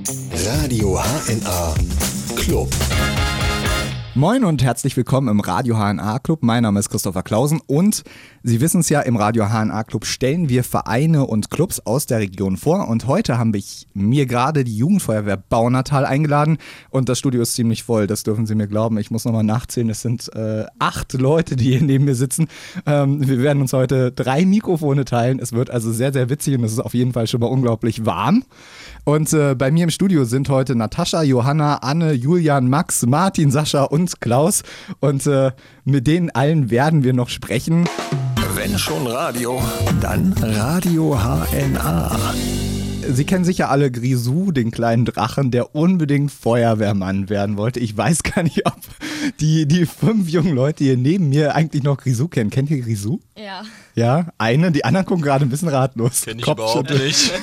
Radio HNA Club. Moin und herzlich willkommen im Radio HNA Club. Mein Name ist Christopher Clausen und Sie wissen es ja, im Radio HNA Club stellen wir Vereine und Clubs aus der Region vor und heute habe ich mir gerade die Jugendfeuerwehr Baunatal eingeladen und das Studio ist ziemlich voll, das dürfen Sie mir glauben. Ich muss nochmal nachzählen, es sind äh, acht Leute, die hier neben mir sitzen. Ähm, wir werden uns heute drei Mikrofone teilen. Es wird also sehr, sehr witzig und es ist auf jeden Fall schon mal unglaublich warm. Und äh, bei mir im Studio sind heute Natascha, Johanna, Anne, Julian, Max, Martin, Sascha und Klaus. Und äh, mit denen allen werden wir noch sprechen. Wenn schon Radio, dann Radio HNA. Sie kennen sicher alle Grisou, den kleinen Drachen, der unbedingt Feuerwehrmann werden wollte. Ich weiß gar nicht, ob die, die fünf jungen Leute hier neben mir eigentlich noch Grisou kennen. Kennt ihr Grisou? Ja. Ja, eine. Die anderen gucken gerade ein bisschen ratlos. Kenn ich überhaupt nicht.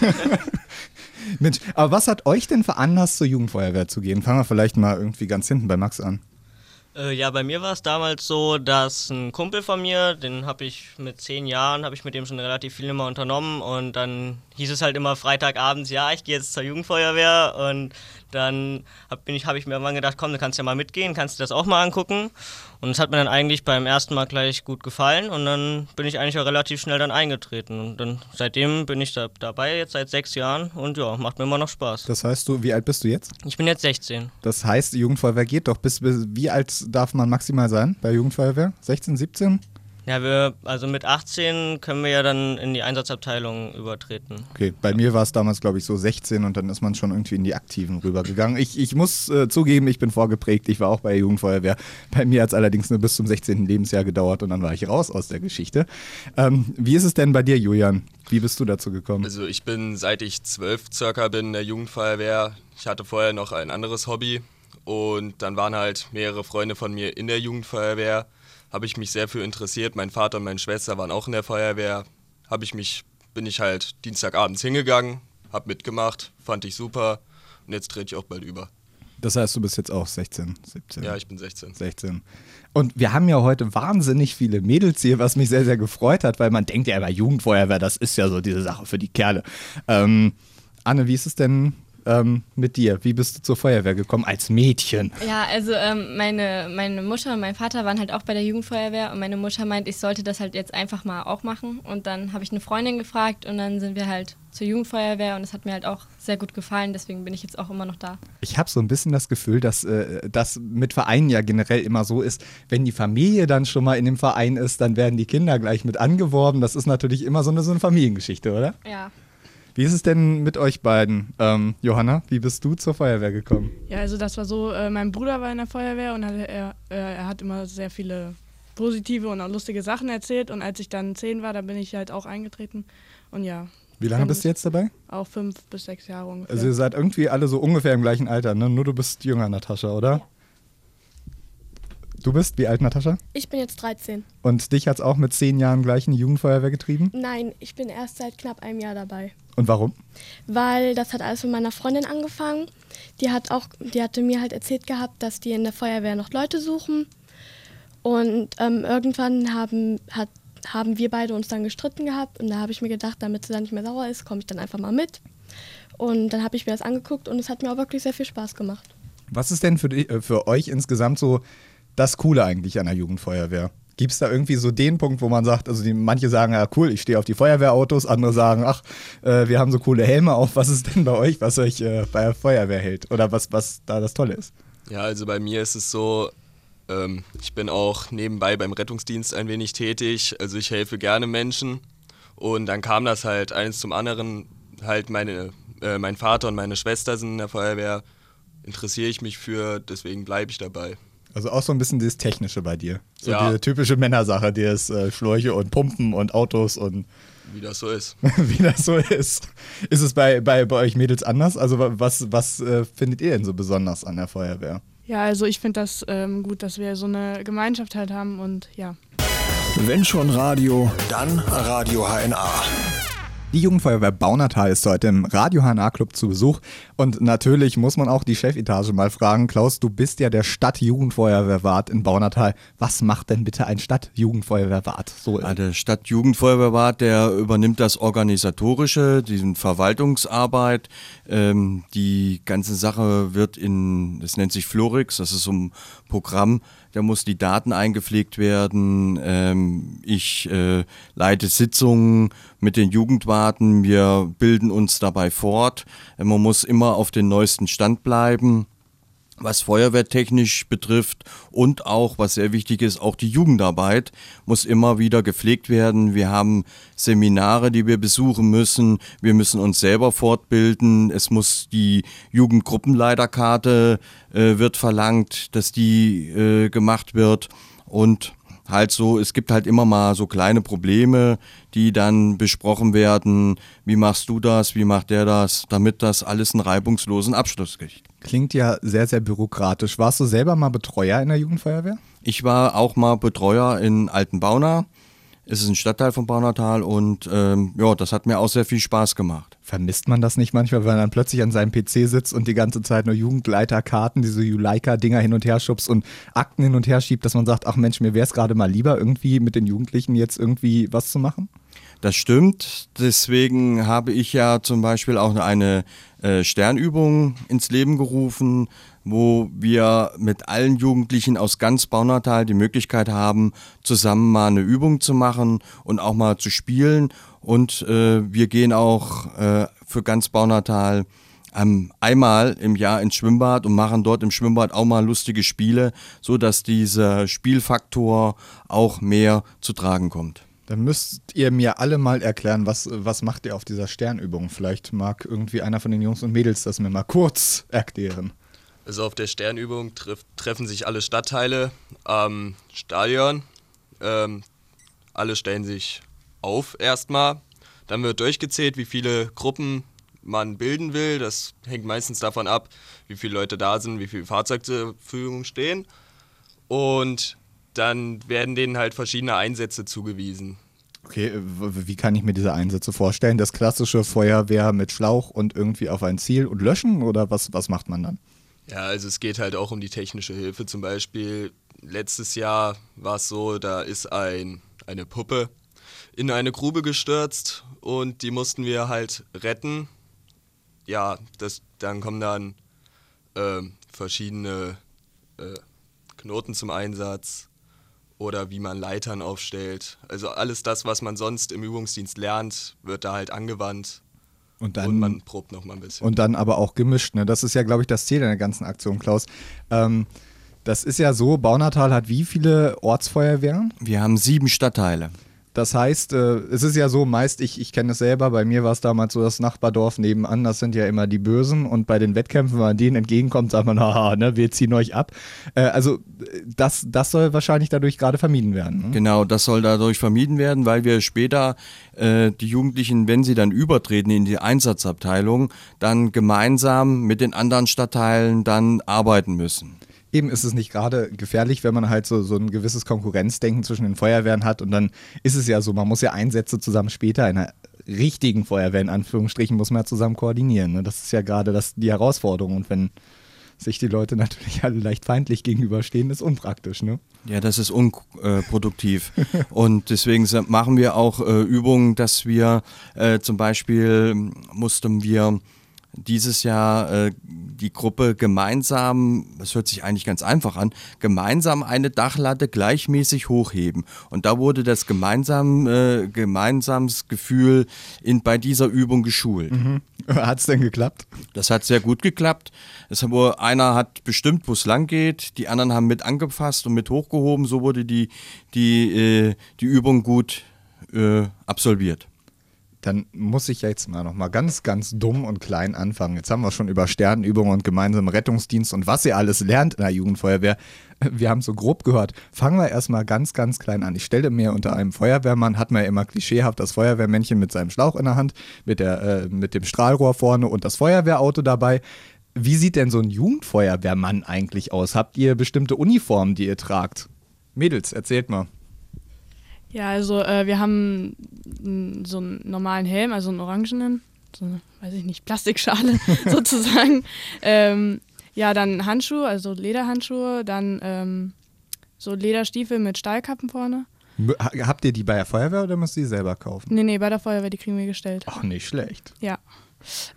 Mensch, aber was hat euch denn veranlasst, zur Jugendfeuerwehr zu gehen? Fangen wir vielleicht mal irgendwie ganz hinten bei Max an. Äh, ja, bei mir war es damals so, dass ein Kumpel von mir, den habe ich mit zehn Jahren, habe ich mit dem schon relativ viel immer unternommen und dann hieß es halt immer Freitagabends, ja, ich gehe jetzt zur Jugendfeuerwehr und dann habe hab ich mir irgendwann gedacht, komm, du kannst ja mal mitgehen, kannst du das auch mal angucken und es hat mir dann eigentlich beim ersten Mal gleich gut gefallen und dann bin ich eigentlich auch relativ schnell dann eingetreten und dann seitdem bin ich da dabei, jetzt seit sechs Jahren und ja, macht mir immer noch Spaß. Das heißt, du, wie alt bist du jetzt? Ich bin jetzt 16. Das heißt, Jugendfeuerwehr geht doch. Bis, bis, wie alt darf man maximal sein bei Jugendfeuerwehr? 16, 17? Ja, wir, also mit 18 können wir ja dann in die Einsatzabteilung übertreten. Okay, bei mir war es damals, glaube ich, so 16 und dann ist man schon irgendwie in die Aktiven rübergegangen. Ich, ich muss äh, zugeben, ich bin vorgeprägt. Ich war auch bei der Jugendfeuerwehr. Bei mir hat es allerdings nur bis zum 16. Lebensjahr gedauert und dann war ich raus aus der Geschichte. Ähm, wie ist es denn bei dir, Julian? Wie bist du dazu gekommen? Also ich bin, seit ich zwölf circa bin in der Jugendfeuerwehr. Ich hatte vorher noch ein anderes Hobby und dann waren halt mehrere Freunde von mir in der Jugendfeuerwehr habe ich mich sehr für interessiert. Mein Vater und meine Schwester waren auch in der Feuerwehr. Habe ich mich, bin ich halt Dienstagabends hingegangen, habe mitgemacht, fand ich super und jetzt trete ich auch bald über. Das heißt, du bist jetzt auch 16, 17? Ja, ich bin 16. 16. Und wir haben ja heute wahnsinnig viele Mädels hier, was mich sehr, sehr gefreut hat, weil man denkt ja immer, Jugendfeuerwehr, das ist ja so diese Sache für die Kerle. Ähm, Anne, wie ist es denn ähm, mit dir? Wie bist du zur Feuerwehr gekommen als Mädchen? Ja, also ähm, meine, meine Mutter und mein Vater waren halt auch bei der Jugendfeuerwehr und meine Mutter meint, ich sollte das halt jetzt einfach mal auch machen. Und dann habe ich eine Freundin gefragt und dann sind wir halt zur Jugendfeuerwehr und es hat mir halt auch sehr gut gefallen, deswegen bin ich jetzt auch immer noch da. Ich habe so ein bisschen das Gefühl, dass äh, das mit Vereinen ja generell immer so ist, wenn die Familie dann schon mal in dem Verein ist, dann werden die Kinder gleich mit angeworben. Das ist natürlich immer so eine, so eine Familiengeschichte, oder? Ja. Wie ist es denn mit euch beiden? Ähm, Johanna, wie bist du zur Feuerwehr gekommen? Ja, also das war so, äh, mein Bruder war in der Feuerwehr und er, äh, er hat immer sehr viele positive und auch lustige Sachen erzählt und als ich dann zehn war, dann bin ich halt auch eingetreten und ja. Wie lange bist du jetzt dabei? Auch fünf bis sechs Jahre ungefähr. Also ihr seid irgendwie alle so ungefähr im gleichen Alter, ne? Nur du bist jünger, Natascha, oder? Ja. Du bist wie alt, Natascha? Ich bin jetzt 13. Und dich hat es auch mit zehn Jahren gleich in die Jugendfeuerwehr getrieben? Nein, ich bin erst seit knapp einem Jahr dabei. Und warum? Weil das hat alles mit meiner Freundin angefangen. Die hat auch, die hatte mir halt erzählt gehabt, dass die in der Feuerwehr noch Leute suchen. Und ähm, irgendwann haben, hat, haben wir beide uns dann gestritten gehabt. Und da habe ich mir gedacht, damit sie dann nicht mehr sauer ist, komme ich dann einfach mal mit. Und dann habe ich mir das angeguckt und es hat mir auch wirklich sehr viel Spaß gemacht. Was ist denn für, die, äh, für euch insgesamt so das Coole eigentlich an der Jugendfeuerwehr? Gibt es da irgendwie so den Punkt, wo man sagt, also die, manche sagen, ja cool, ich stehe auf die Feuerwehrautos, andere sagen, ach, äh, wir haben so coole Helme auf. Was ist denn bei euch, was euch äh, bei der Feuerwehr hält? Oder was, was da das Tolle ist? Ja, also bei mir ist es so, ähm, ich bin auch nebenbei beim Rettungsdienst ein wenig tätig. Also ich helfe gerne Menschen. Und dann kam das halt eins zum anderen, halt meine, äh, mein Vater und meine Schwester sind in der Feuerwehr, interessiere ich mich für, deswegen bleibe ich dabei. Also auch so ein bisschen das Technische bei dir. So Ja. diese typische Männersache, die ist äh, Schläuche und Pumpen und Autos und Wie das so ist. wie das so ist. Ist es bei, bei, bei euch Mädels anders? Also wa- was, was äh, findet ihr denn so besonders an der Feuerwehr? ja, also ich finde das ähm, gut, dass wir so eine Gemeinschaft halt haben und ja. Wenn schon Radio, dann Radio HNA. Die Jugendfeuerwehr Baunatal ist heute im Radio HNA Club zu Besuch und natürlich muss man auch die Chefetage mal fragen. Klaus, du bist ja der Stadtjugendfeuerwehrwart in Baunatal. Was macht denn bitte ein Stadtjugendfeuerwehrwart? So ja, der Stadtjugendfeuerwehrwart, der übernimmt das Organisatorische, die Verwaltungsarbeit. Ähm, die ganze Sache wird in, das nennt sich Florix, das ist so ein Programm, da muss die Daten eingepflegt werden. Ähm, ich äh, leite Sitzungen mit den Jugendwarten. Wir bilden uns dabei fort. Man muss immer auf den neuesten Stand bleiben was feuerwehrtechnisch betrifft und auch, was sehr wichtig ist, auch die Jugendarbeit muss immer wieder gepflegt werden. Wir haben Seminare, die wir besuchen müssen. Wir müssen uns selber fortbilden. Es muss die Jugendgruppenleiterkarte äh, wird verlangt, dass die äh, gemacht wird und halt so, es gibt halt immer mal so kleine Probleme, die dann besprochen werden. Wie machst du das? Wie macht der das? Damit das alles einen reibungslosen Abschluss kriegt. Klingt ja sehr, sehr bürokratisch. Warst du selber mal Betreuer in der Jugendfeuerwehr? Ich war auch mal Betreuer in Altenbauna. Es ist ein Stadtteil von Baunatal und ähm, ja, das hat mir auch sehr viel Spaß gemacht. Vermisst man das nicht manchmal, wenn man dann plötzlich an seinem PC sitzt und die ganze Zeit nur Jugendleiterkarten, diese Juleika-Dinger hin und her schubst und Akten hin und her schiebt, dass man sagt, ach Mensch, mir wäre es gerade mal lieber, irgendwie mit den Jugendlichen jetzt irgendwie was zu machen? Das stimmt. Deswegen habe ich ja zum Beispiel auch eine äh, Sternübung ins Leben gerufen, wo wir mit allen Jugendlichen aus ganz Baunatal die Möglichkeit haben, zusammen mal eine Übung zu machen und auch mal zu spielen. Und äh, wir gehen auch äh, für ganz Baunatal ähm, einmal im Jahr ins Schwimmbad und machen dort im Schwimmbad auch mal lustige Spiele, sodass dieser Spielfaktor auch mehr zu tragen kommt. Dann müsst ihr mir alle mal erklären, was, was macht ihr auf dieser Sternübung? Vielleicht mag irgendwie einer von den Jungs und Mädels das mir mal kurz erklären. Also auf der Sternübung treff, treffen sich alle Stadtteile am Stadion. Ähm, alle stellen sich auf erstmal. Dann wird durchgezählt, wie viele Gruppen man bilden will. Das hängt meistens davon ab, wie viele Leute da sind, wie viele Fahrzeuge zur Verfügung stehen. Und dann werden denen halt verschiedene Einsätze zugewiesen. Okay, wie kann ich mir diese Einsätze vorstellen? Das klassische Feuerwehr mit Schlauch und irgendwie auf ein Ziel und löschen oder was, was macht man dann? Ja, also es geht halt auch um die technische Hilfe. Zum Beispiel letztes Jahr war es so, da ist ein, eine Puppe in eine Grube gestürzt und die mussten wir halt retten. Ja, das, dann kommen dann äh, verschiedene äh, Knoten zum Einsatz oder wie man Leitern aufstellt. Also alles das, was man sonst im Übungsdienst lernt, wird da halt angewandt. Und, dann, und man probt noch mal ein bisschen. Und dann aber auch gemischt. Ne? Das ist ja, glaube ich, das Ziel der ganzen Aktion, Klaus. Ähm, das ist ja so, Baunatal hat wie viele Ortsfeuerwehren? Wir haben sieben Stadtteile. Das heißt, äh, es ist ja so, meist, ich, ich kenne es selber, bei mir war es damals so das Nachbardorf nebenan, das sind ja immer die Bösen und bei den Wettkämpfen, wenn man denen entgegenkommt, sagt man, haha, ne, wir ziehen euch ab. Äh, also das, das soll wahrscheinlich dadurch gerade vermieden werden. Ne? Genau, das soll dadurch vermieden werden, weil wir später äh, die Jugendlichen, wenn sie dann übertreten in die Einsatzabteilung, dann gemeinsam mit den anderen Stadtteilen dann arbeiten müssen eben ist es nicht gerade gefährlich, wenn man halt so, so ein gewisses Konkurrenzdenken zwischen den Feuerwehren hat und dann ist es ja so, man muss ja Einsätze zusammen später in einer richtigen Feuerwehr in Anführungsstrichen muss man ja zusammen koordinieren. Ne? Das ist ja gerade das, die Herausforderung und wenn sich die Leute natürlich alle leicht feindlich gegenüberstehen, ist unpraktisch, ne? Ja, das ist unproduktiv. und deswegen machen wir auch äh, Übungen, dass wir äh, zum Beispiel mussten wir dieses Jahr äh, die Gruppe gemeinsam, das hört sich eigentlich ganz einfach an, gemeinsam eine Dachlatte gleichmäßig hochheben. Und da wurde das gemeinsam, äh, gemeinsames Gefühl in, bei dieser Übung geschult. Mhm. Hat es denn geklappt? Das hat sehr gut geklappt. Es einer hat bestimmt, wo es lang geht, die anderen haben mit angefasst und mit hochgehoben. So wurde die, die, äh, die Übung gut äh, absolviert dann muss ich jetzt mal noch mal ganz, ganz dumm und klein anfangen. Jetzt haben wir schon über Sternenübungen und gemeinsamen Rettungsdienst und was ihr alles lernt in der Jugendfeuerwehr. Wir haben so grob gehört. Fangen wir erstmal ganz, ganz klein an. Ich stelle mir unter einem Feuerwehrmann, hat man ja immer klischeehaft das Feuerwehrmännchen mit seinem Schlauch in der Hand, mit, der, äh, mit dem Strahlrohr vorne und das Feuerwehrauto dabei. Wie sieht denn so ein Jugendfeuerwehrmann eigentlich aus? Habt ihr bestimmte Uniformen, die ihr tragt? Mädels, erzählt mal. Ja, also äh, wir haben so einen normalen Helm, also einen orangenen, so eine, weiß ich nicht, Plastikschale sozusagen. Ähm, ja, dann Handschuhe, also Lederhandschuhe, dann ähm, so Lederstiefel mit Stahlkappen vorne. Habt ihr die bei der Feuerwehr oder müsst ihr die selber kaufen? Nee, nee, bei der Feuerwehr, die kriegen wir gestellt. Ach, nicht schlecht. Ja.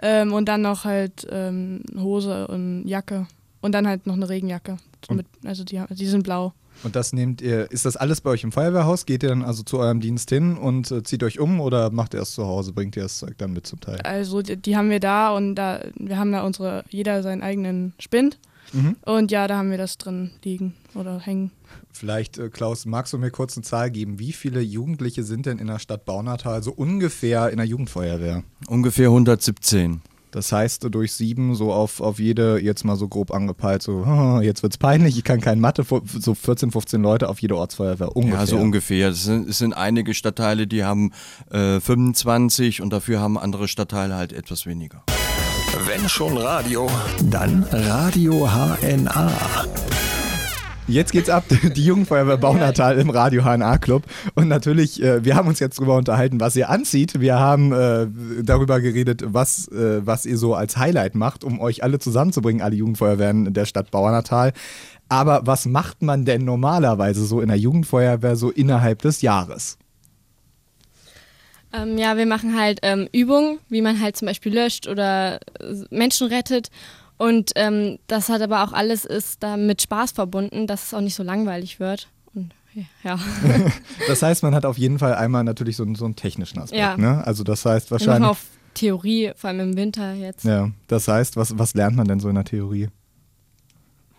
Ähm, und dann noch halt ähm, Hose und Jacke. Und dann halt noch eine Regenjacke. Mit, also die, die sind blau. Und das nehmt ihr, ist das alles bei euch im Feuerwehrhaus? Geht ihr dann also zu eurem Dienst hin und äh, zieht euch um oder macht ihr es zu Hause? Bringt ihr das Zeug dann mit zum Teil? Also die, die, haben wir da und da, wir haben da unsere, jeder seinen eigenen Spind. Mhm. Und ja, da haben wir das drin liegen oder hängen. Vielleicht, äh, Klaus, magst du mir kurz eine Zahl geben? Wie viele Jugendliche sind denn in der Stadt Baunatal so ungefähr in der Jugendfeuerwehr? Ungefähr 117. Das heißt, durch sieben so auf, auf jede, jetzt mal so grob angepeilt, so, oh, jetzt wird's peinlich, ich kann kein Mathe, so 14, 15 Leute auf jede Ortsfeuerwehr ungefähr. Ja, so ungefähr. Es sind, es sind einige Stadtteile, die haben äh, 25 und dafür haben andere Stadtteile halt etwas weniger. Wenn schon Radio, dann Radio HNA. Jetzt geht's ab, die Jugendfeuerwehr Baunatal im Radio HNA Club. Und natürlich, äh, wir haben uns jetzt darüber unterhalten, was ihr anzieht. Wir haben äh, darüber geredet, was, äh, was ihr so als Highlight macht, um euch alle zusammenzubringen, alle Jugendfeuerwehren der Stadt Baunatal. Aber was macht man denn normalerweise so in der Jugendfeuerwehr so innerhalb des Jahres? Ähm, ja, wir machen halt ähm, Übungen, wie man halt zum Beispiel löscht oder äh, Menschen rettet. Und ähm, das hat aber auch alles ist da mit Spaß verbunden, dass es auch nicht so langweilig wird. Und, ja. das heißt, man hat auf jeden Fall einmal natürlich so, so einen technischen Aspekt. Ja. Ne? Also das heißt wahrscheinlich. auf Theorie, vor allem im Winter jetzt. Ja, das heißt, was, was lernt man denn so in der Theorie?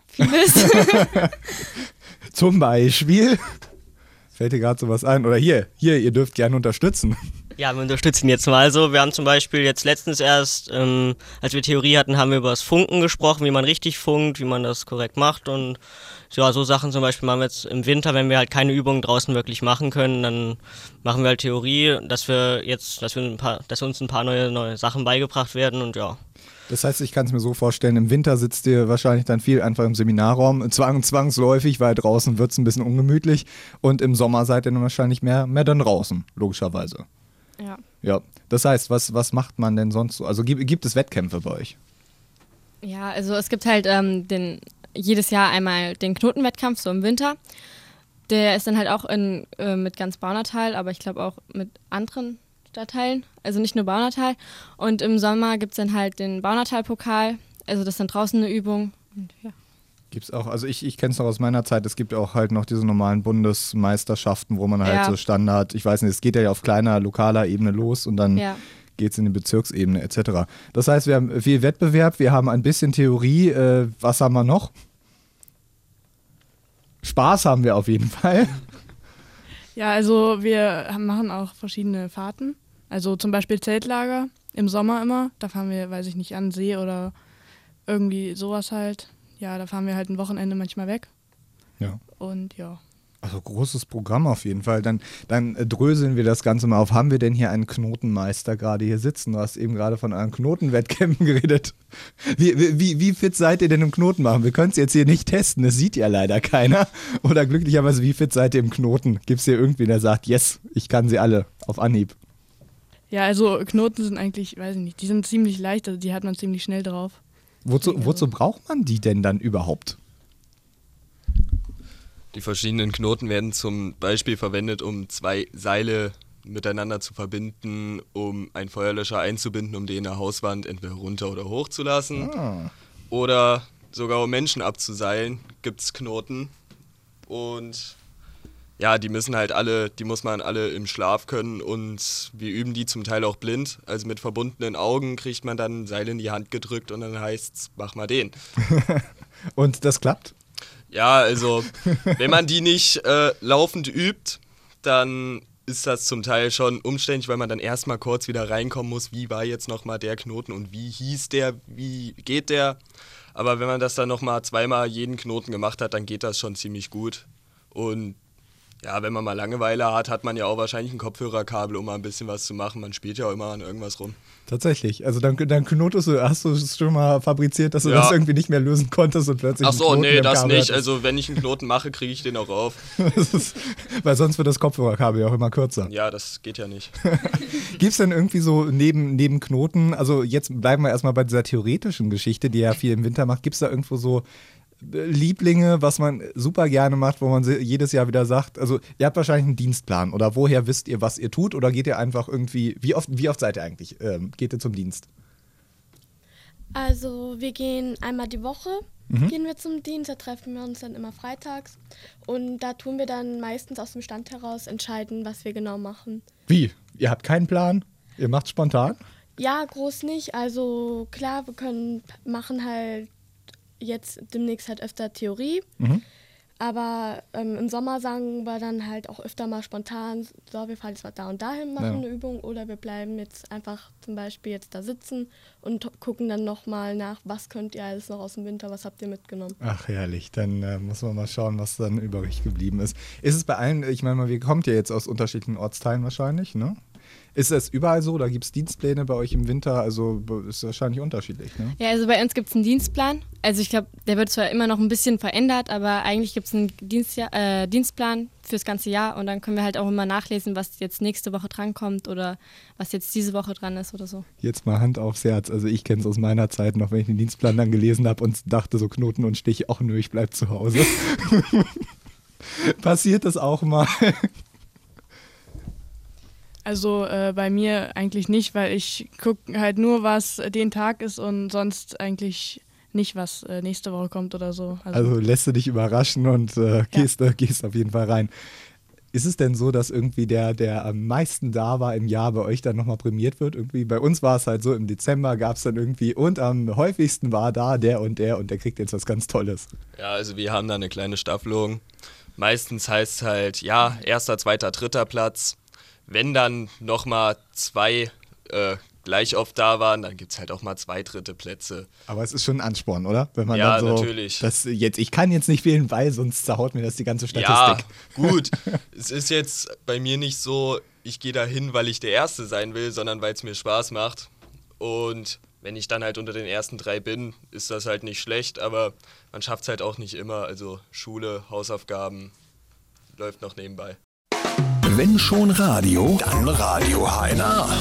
Vieles. Zum Beispiel. Fällt dir gerade sowas ein? Oder hier, hier, ihr dürft gerne unterstützen. Ja, wir unterstützen jetzt mal. Also, wir haben zum Beispiel jetzt letztens erst, ähm, als wir Theorie hatten, haben wir über das Funken gesprochen, wie man richtig funkt, wie man das korrekt macht und ja, so Sachen zum Beispiel machen wir jetzt im Winter, wenn wir halt keine Übungen draußen wirklich machen können, dann machen wir halt Theorie, dass wir jetzt, dass wir ein paar, dass uns ein paar neue, neue Sachen beigebracht werden und ja. Das heißt, ich kann es mir so vorstellen, im Winter sitzt ihr wahrscheinlich dann viel einfach im Seminarraum, zwang, zwangsläufig, weil draußen wird es ein bisschen ungemütlich und im Sommer seid ihr dann wahrscheinlich mehr, mehr dann draußen, logischerweise. Ja. Ja. Das heißt, was, was macht man denn sonst so? Also gibt, gibt es Wettkämpfe bei euch? Ja, also es gibt halt ähm, den, jedes Jahr einmal den Knotenwettkampf, so im Winter. Der ist dann halt auch in, äh, mit ganz Baunatal, aber ich glaube auch mit anderen Stadtteilen, also nicht nur Baunatal. Und im Sommer gibt es dann halt den Baunatal-Pokal, also das ist dann draußen eine Übung. Und ja. Gibt es auch, also ich, ich kenne es noch aus meiner Zeit, es gibt auch halt noch diese normalen Bundesmeisterschaften, wo man halt ja. so Standard, ich weiß nicht, es geht ja auf kleiner, lokaler Ebene los und dann ja. geht es in die Bezirksebene etc. Das heißt, wir haben viel Wettbewerb, wir haben ein bisschen Theorie, äh, was haben wir noch? Spaß haben wir auf jeden Fall. Ja, also wir machen auch verschiedene Fahrten. Also zum Beispiel Zeltlager im Sommer immer. Da fahren wir, weiß ich nicht, an See oder irgendwie sowas halt ja, da fahren wir halt ein Wochenende manchmal weg. Ja. Und ja. Also großes Programm auf jeden Fall. Dann, dann dröseln wir das Ganze mal auf. Haben wir denn hier einen Knotenmeister gerade hier sitzen? Du hast eben gerade von euren Knotenwettkämpfen geredet. Wie, wie, wie fit seid ihr denn im Knoten machen? Wir können es jetzt hier nicht testen, das sieht ja leider keiner. Oder glücklicherweise, wie fit seid ihr im Knoten? Gibt es hier irgendwen, der sagt, yes, ich kann sie alle auf Anhieb? Ja, also Knoten sind eigentlich, weiß ich nicht, die sind ziemlich leicht, also die hat man ziemlich schnell drauf. Wozu, wozu braucht man die denn dann überhaupt? Die verschiedenen Knoten werden zum Beispiel verwendet, um zwei Seile miteinander zu verbinden, um einen Feuerlöscher einzubinden, um den in der Hauswand entweder runter oder hoch zu lassen. Ah. Oder sogar um Menschen abzuseilen, gibt es Knoten. Und ja, die müssen halt alle, die muss man alle im Schlaf können und wir üben die zum Teil auch blind. Also mit verbundenen Augen kriegt man dann ein Seil in die Hand gedrückt und dann heißt es, mach mal den. und das klappt? Ja, also wenn man die nicht äh, laufend übt, dann ist das zum Teil schon umständlich, weil man dann erstmal kurz wieder reinkommen muss, wie war jetzt nochmal der Knoten und wie hieß der, wie geht der. Aber wenn man das dann nochmal zweimal jeden Knoten gemacht hat, dann geht das schon ziemlich gut. Und Ja, wenn man mal Langeweile hat, hat man ja auch wahrscheinlich ein Kopfhörerkabel, um mal ein bisschen was zu machen. Man spielt ja auch immer an irgendwas rum. Tatsächlich. Also dann, dann knotest du, hast du es schon mal fabriziert, dass du Ja. das irgendwie nicht mehr lösen konntest und plötzlich. Ach so, nee, das Kabel nicht. hattest. Also wenn ich einen Knoten mache, kriege ich den auch auf. Ist, weil sonst wird das Kopfhörerkabel ja auch immer kürzer. Ja, das geht ja nicht. Gibt es denn irgendwie so neben, neben Knoten, also jetzt bleiben wir erstmal bei dieser theoretischen Geschichte, die ja viel im Winter macht, gibt es da irgendwo so Lieblinge, was man super gerne macht, wo man jedes Jahr wieder sagt, also ihr habt wahrscheinlich einen Dienstplan oder woher wisst ihr, was ihr tut oder geht ihr einfach irgendwie, wie oft, wie oft seid ihr eigentlich, ähm, geht ihr zum Dienst? Also wir gehen einmal die Woche, Mhm. gehen wir zum Dienst, da treffen wir uns dann immer freitags und da tun wir dann meistens aus dem Stand heraus entscheiden, was wir genau machen. Wie? Ihr habt keinen Plan? Ihr macht spontan? Ja, groß nicht. Also klar, wir können machen halt jetzt demnächst halt öfter Theorie. Mhm. Aber ähm, im Sommer sagen wir dann halt auch öfter mal spontan, so, wir fahren jetzt mal da und dahin, machen Ja. eine Übung oder wir bleiben jetzt einfach zum Beispiel jetzt da sitzen und gucken dann nochmal nach, was könnt ihr alles noch aus dem Winter, was habt ihr mitgenommen. Ach herrlich, dann äh, muss man mal schauen, was dann übrig geblieben ist. Ist es bei allen, ich meine mal, wir kommt ja jetzt aus unterschiedlichen Ortsteilen wahrscheinlich, ne? Ist es überall so? Da gibt es Dienstpläne bei euch im Winter? Also ist wahrscheinlich unterschiedlich, ne? Ja, also bei uns gibt es einen Dienstplan. Also ich glaube, der wird zwar immer noch ein bisschen verändert, aber eigentlich gibt es einen Dienstja äh, Dienstplan fürs ganze Jahr und dann können wir halt auch immer nachlesen, was jetzt nächste Woche drankommt oder was jetzt diese Woche dran ist oder so. Jetzt mal Hand aufs Herz. Also ich kenne es aus meiner Zeit noch, wenn ich den Dienstplan dann gelesen habe und dachte so Knoten und Stich, ach nö, ich bleib zu Hause. Passiert das auch mal? Also äh, bei mir eigentlich nicht, weil ich gucke halt nur, was den Tag ist und sonst eigentlich nicht, was äh, nächste Woche kommt oder so. Also lässt du dich überraschen und äh, gehst, äh, gehst auf jeden Fall rein. Ist es denn so, dass irgendwie der, der am meisten da war im Jahr bei euch dann nochmal prämiert wird? Irgendwie bei uns war es halt so, im Dezember gab es dann irgendwie und am häufigsten war da der und der und der kriegt jetzt was ganz Tolles. Ja, also wir haben da eine kleine Staffelung. Meistens heißt es halt, ja, erster, zweiter, dritter Platz. Wenn dann nochmal zwei äh, gleich oft da waren, dann gibt es halt auch mal zwei dritte Plätze. Aber es ist schon ein Ansporn, oder? Wenn man Ja, so, natürlich. Das jetzt, ich kann jetzt nicht wählen, weil sonst zerhaut mir das die ganze Ja, Statistik. gut. es ist jetzt bei mir nicht so, ich gehe da hin, weil ich der Erste sein will, sondern weil es mir Spaß macht. Und wenn ich dann halt unter den ersten drei bin, ist das halt nicht schlecht, aber man schafft es halt auch nicht immer. Also Schule, Hausaufgaben läuft noch nebenbei. Wenn schon Radio, dann Radio HNA.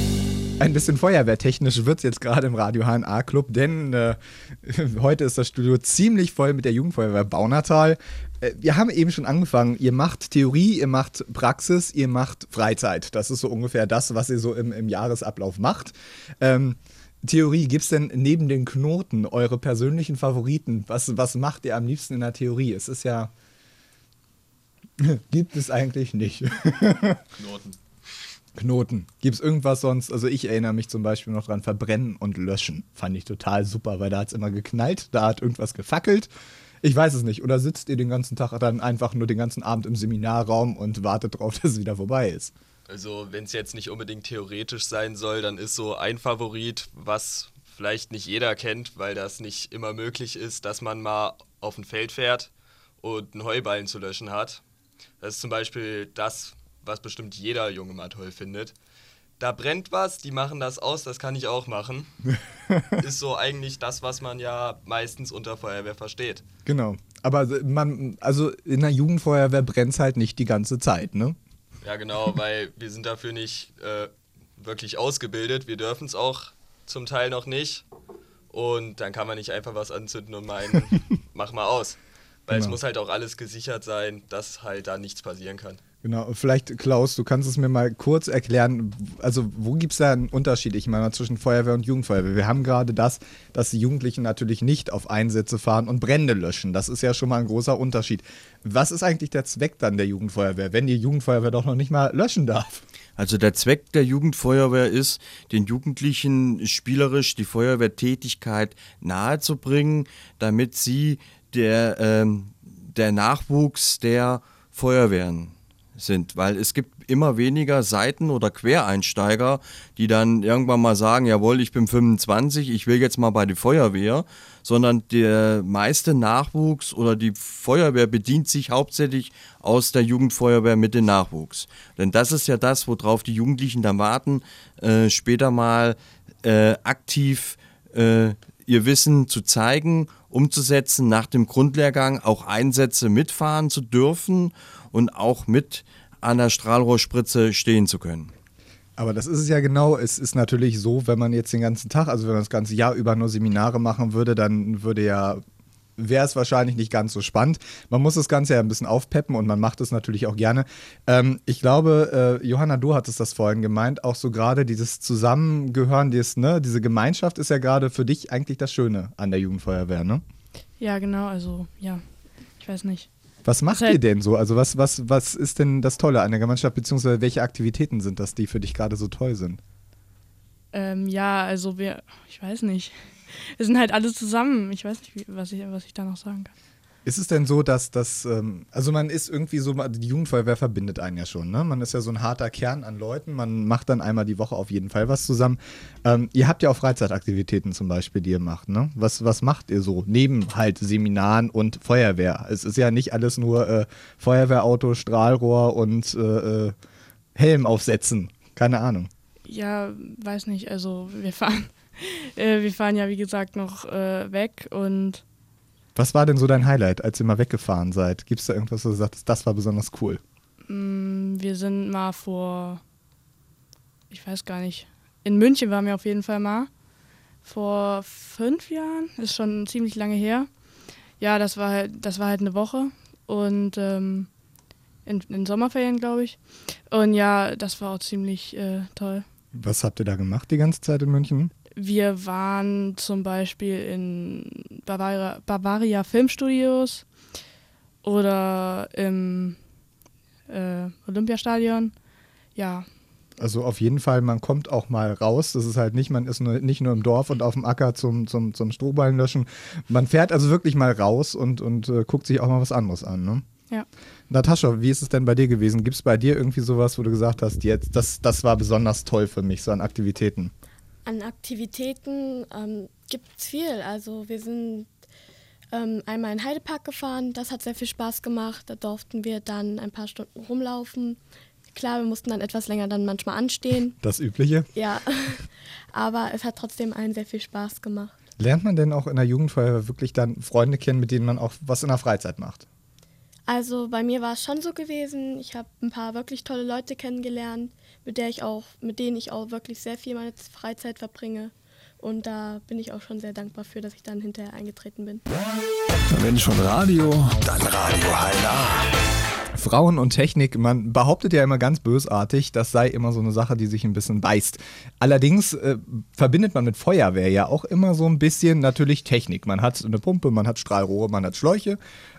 Ein bisschen feuerwehrtechnisch wird es jetzt gerade im Radio HNA Club, denn äh, heute ist das Studio ziemlich voll mit der Jugendfeuerwehr Baunatal. Äh, wir haben eben schon angefangen. Ihr macht Theorie, ihr macht Praxis, ihr macht Freizeit. Das ist so ungefähr das, was ihr so im, im Jahresablauf macht. Ähm, Theorie, gibt es denn neben den Knoten eure persönlichen Favoriten? Was, was macht ihr am liebsten in der Theorie? Es ist ja. Gibt es eigentlich nicht. Knoten. Knoten. Gibt es irgendwas sonst? Also ich erinnere mich zum Beispiel noch dran, verbrennen und löschen. Fand ich total super, weil da hat es immer geknallt, da hat irgendwas gefackelt. Ich weiß es nicht. Oder sitzt ihr den ganzen Tag dann einfach nur den ganzen Abend im Seminarraum und wartet drauf, dass es wieder vorbei ist? Also wenn es jetzt nicht unbedingt theoretisch sein soll, dann ist so ein Favorit, was vielleicht nicht jeder kennt, weil das nicht immer möglich ist, dass man mal auf ein Feld fährt und einen Heuballen zu löschen hat. Das ist zum Beispiel das, was bestimmt jeder Junge mal toll findet. Da brennt was, die machen das aus, das kann ich auch machen. ist so eigentlich das, was man ja meistens unter Feuerwehr versteht. Genau. Aber man, also in der Jugendfeuerwehr brennt es halt nicht die ganze Zeit, ne? Ja, genau, weil wir sind dafür nicht äh, wirklich ausgebildet. Wir dürfen es auch zum Teil noch nicht. Und dann kann man nicht einfach was anzünden und meinen, mach mal aus. Weil es Genau. muss halt auch alles gesichert sein, dass halt da nichts passieren kann. Genau, vielleicht Klaus, du kannst es mir mal kurz erklären, also wo gibt es da einen Unterschied, ich meine, zwischen Feuerwehr und Jugendfeuerwehr? Wir haben gerade das, dass die Jugendlichen natürlich nicht auf Einsätze fahren und Brände löschen. Das ist ja schon mal ein großer Unterschied. Was ist eigentlich der Zweck dann der Jugendfeuerwehr, wenn die Jugendfeuerwehr doch noch nicht mal löschen darf? Also der Zweck der Jugendfeuerwehr ist, den Jugendlichen spielerisch die Feuerwehrtätigkeit nahezubringen, damit sie der, ähm, der Nachwuchs der Feuerwehren sind, weil es gibt immer weniger Seiten- oder Quereinsteiger, die dann irgendwann mal sagen, jawohl, ich bin 25, ich will jetzt mal bei der Feuerwehr, sondern der meiste Nachwuchs oder die Feuerwehr bedient sich hauptsächlich aus der Jugendfeuerwehr mit dem Nachwuchs. Denn das ist ja das, worauf die Jugendlichen dann warten, äh, später mal äh, aktiv äh, ihr Wissen zu zeigen, umzusetzen, nach dem Grundlehrgang auch Einsätze mitfahren zu dürfen und auch mit an der Strahlrohrspritze stehen zu können. Aber das ist es ja genau. Es ist natürlich so, wenn man jetzt den ganzen Tag, also wenn man das ganze Jahr über nur Seminare machen würde, dann würde ja wäre es wahrscheinlich nicht ganz so spannend. Man muss das Ganze ja ein bisschen aufpeppen und man macht es natürlich auch gerne. Ähm, ich glaube, äh, Johanna, du hattest das vorhin gemeint, auch so gerade dieses Zusammengehören, dieses, ne, diese Gemeinschaft ist ja gerade für dich eigentlich das Schöne an der Jugendfeuerwehr, ne? Ja, genau, also ja, ich weiß nicht. Was macht ihr denn so? Also was, was, was ist denn das Tolle an der Gemeinschaft, beziehungsweise welche Aktivitäten sind das, die für dich gerade so toll sind? Ähm, ja, also wir, ich weiß nicht. Wir sind halt alle zusammen. Ich weiß nicht, wie, was, ich, was ich da noch sagen kann. Ist es denn so, dass das, ähm, also man ist irgendwie so, die Jugendfeuerwehr verbindet einen ja schon, ne? Man ist ja so ein harter Kern an Leuten, man macht dann einmal die Woche auf jeden Fall was zusammen. Ähm, ihr habt ja auch Freizeitaktivitäten zum Beispiel, die ihr macht, ne? Was, was macht ihr so? Neben halt Seminaren und Feuerwehr. Es ist ja nicht alles nur äh, Feuerwehrauto, Strahlrohr und äh, äh, Helm aufsetzen. Keine Ahnung. Ja, weiß nicht. Also wir fahren, äh, wir fahren ja wie gesagt noch äh, weg und was war denn so dein Highlight, als ihr mal weggefahren seid? Gibt es da irgendwas, wo du sagst, das war besonders cool? Mm, wir sind mal vor, ich weiß gar nicht, in München waren wir auf jeden Fall mal. Vor fünf Jahren, ist schon ziemlich lange her. Ja, das war halt, das war halt eine Woche und ähm, in, in Sommerferien, glaube ich. Und ja, das war auch ziemlich äh, toll. Was habt ihr da gemacht die ganze Zeit in München? Wir waren zum Beispiel in Bavaria, Bavaria Filmstudios oder im äh, Olympiastadion. Ja. Also auf jeden Fall, man kommt auch mal raus. Das ist halt nicht, man ist nur, nicht nur im Dorf und auf dem Acker zum, zum, zum Strohballen löschen. Man fährt also wirklich mal raus und, und äh, guckt sich auch mal was anderes an. Ne? Ja. Natascha, wie ist es denn bei dir gewesen? Gibt es bei dir irgendwie sowas, wo du gesagt hast, jetzt, das, das war besonders toll für mich, so an Aktivitäten? An Aktivitäten ähm, gibt es viel. Also wir sind ähm, einmal in Heidepark gefahren, das hat sehr viel Spaß gemacht. Da durften wir dann ein paar Stunden rumlaufen. Klar, wir mussten dann etwas länger dann manchmal anstehen. Das Übliche? Ja, aber es hat trotzdem allen sehr viel Spaß gemacht. Lernt man denn auch in der Jugendfeuerwehr wirklich dann Freunde kennen, mit denen man auch was in der Freizeit macht? Also bei mir war es schon so gewesen. Ich habe ein paar wirklich tolle Leute kennengelernt, mit der ich auch, mit denen ich auch wirklich sehr viel meine Freizeit verbringe. Und da bin ich auch schon sehr dankbar für, dass ich dann hinterher eingetreten bin. Wenn schon Radio, dann Radio HLA. Frauen und Technik, man behauptet ja immer ganz bösartig, das sei immer so eine Sache, die sich ein bisschen beißt. Allerdings äh, verbindet man mit Feuerwehr ja auch immer so ein bisschen natürlich Technik. Man hat eine Pumpe, man hat Strahlrohre, man hat Schläuche.